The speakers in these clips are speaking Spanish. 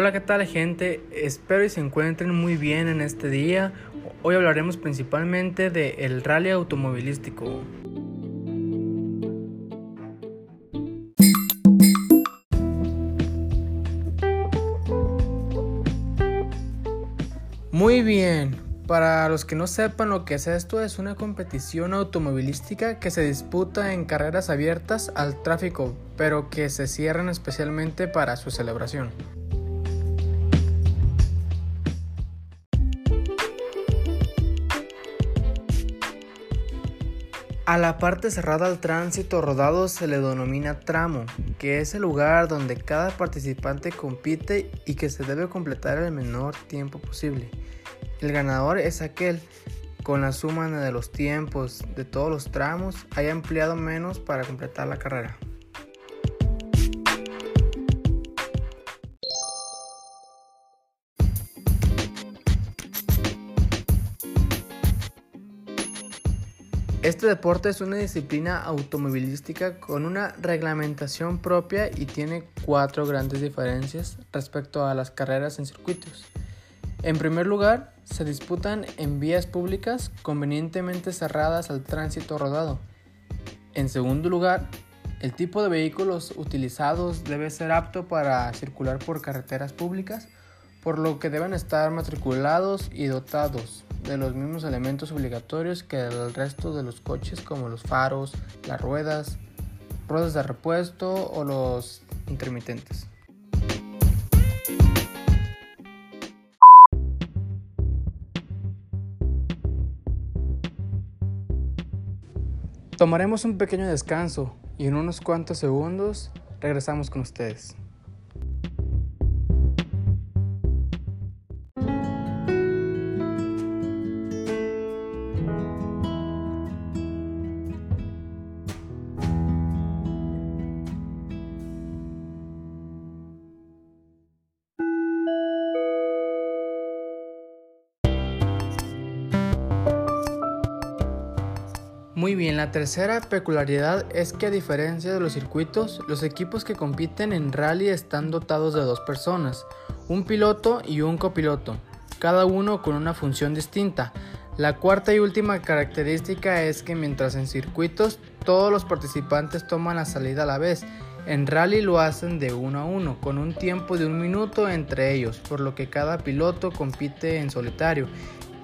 Hola, ¿qué tal gente? Espero y se encuentren muy bien en este día. Hoy hablaremos principalmente de el rally automovilístico. Muy bien, para los que no sepan lo que es esto, es una competición automovilística que se disputa en carreras abiertas al tráfico, pero que se cierran especialmente para su celebración. A la parte cerrada al tránsito rodado se le denomina tramo, que es el lugar donde cada participante compite y que se debe completar el menor tiempo posible. El ganador es aquel con la suma de los tiempos de todos los tramos haya empleado menos para completar la carrera. Este deporte es una disciplina automovilística con una reglamentación propia y tiene cuatro grandes diferencias respecto a las carreras en circuitos. En primer lugar, se disputan en vías públicas convenientemente cerradas al tránsito rodado. En segundo lugar, el tipo de vehículos utilizados debe ser apto para circular por carreteras públicas, por lo que deben estar matriculados y dotados de los mismos elementos obligatorios que el resto de los coches como los faros, las ruedas, ruedas de repuesto o los intermitentes. Tomaremos un pequeño descanso y en unos cuantos segundos regresamos con ustedes. Muy bien, la tercera peculiaridad es que a diferencia de los circuitos, los equipos que compiten en rally están dotados de dos personas, un piloto y un copiloto, cada uno con una función distinta. La cuarta y última característica es que mientras en circuitos todos los participantes toman la salida a la vez, en rally lo hacen de uno a uno, con un tiempo de un minuto entre ellos, por lo que cada piloto compite en solitario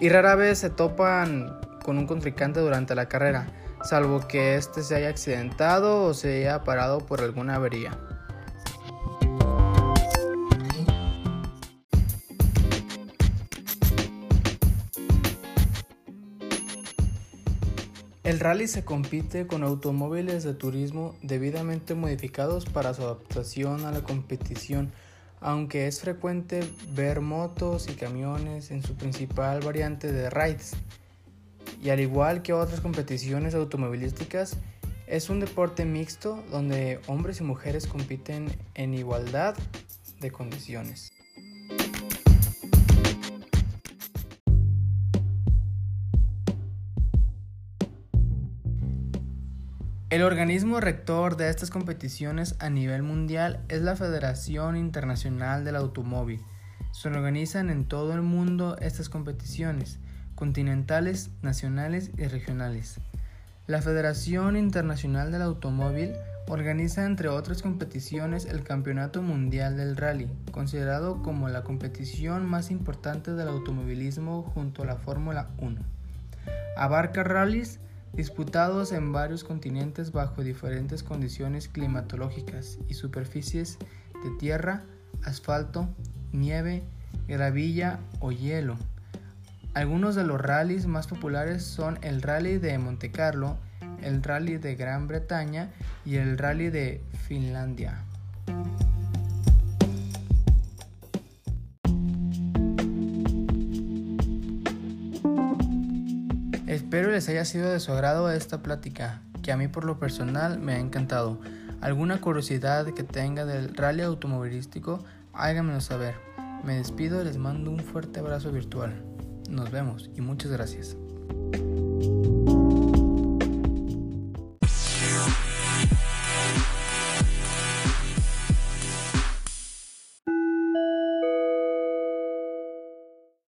y rara vez se topan con un contrincante durante la carrera, salvo que éste se haya accidentado o se haya parado por alguna avería. El rally se compite con automóviles de turismo debidamente modificados para su adaptación a la competición, aunque es frecuente ver motos y camiones en su principal variante de rides y al igual que otras competiciones automovilísticas, es un deporte mixto donde hombres y mujeres compiten en igualdad de condiciones. El organismo rector de estas competiciones a nivel mundial es la Federación Internacional del Automóvil. Se organizan en todo el mundo estas competiciones continentales, nacionales y regionales. La Federación Internacional del Automóvil organiza entre otras competiciones el Campeonato Mundial del Rally, considerado como la competición más importante del automovilismo junto a la Fórmula 1. Abarca rallies disputados en varios continentes bajo diferentes condiciones climatológicas y superficies de tierra, asfalto, nieve, gravilla o hielo. Algunos de los rallies más populares son el Rally de Monte Carlo, el Rally de Gran Bretaña y el Rally de Finlandia. Espero les haya sido de su agrado esta plática, que a mí por lo personal me ha encantado. Alguna curiosidad que tenga del rally automovilístico, háganmelo saber. Me despido y les mando un fuerte abrazo virtual. Nos vemos y muchas gracias.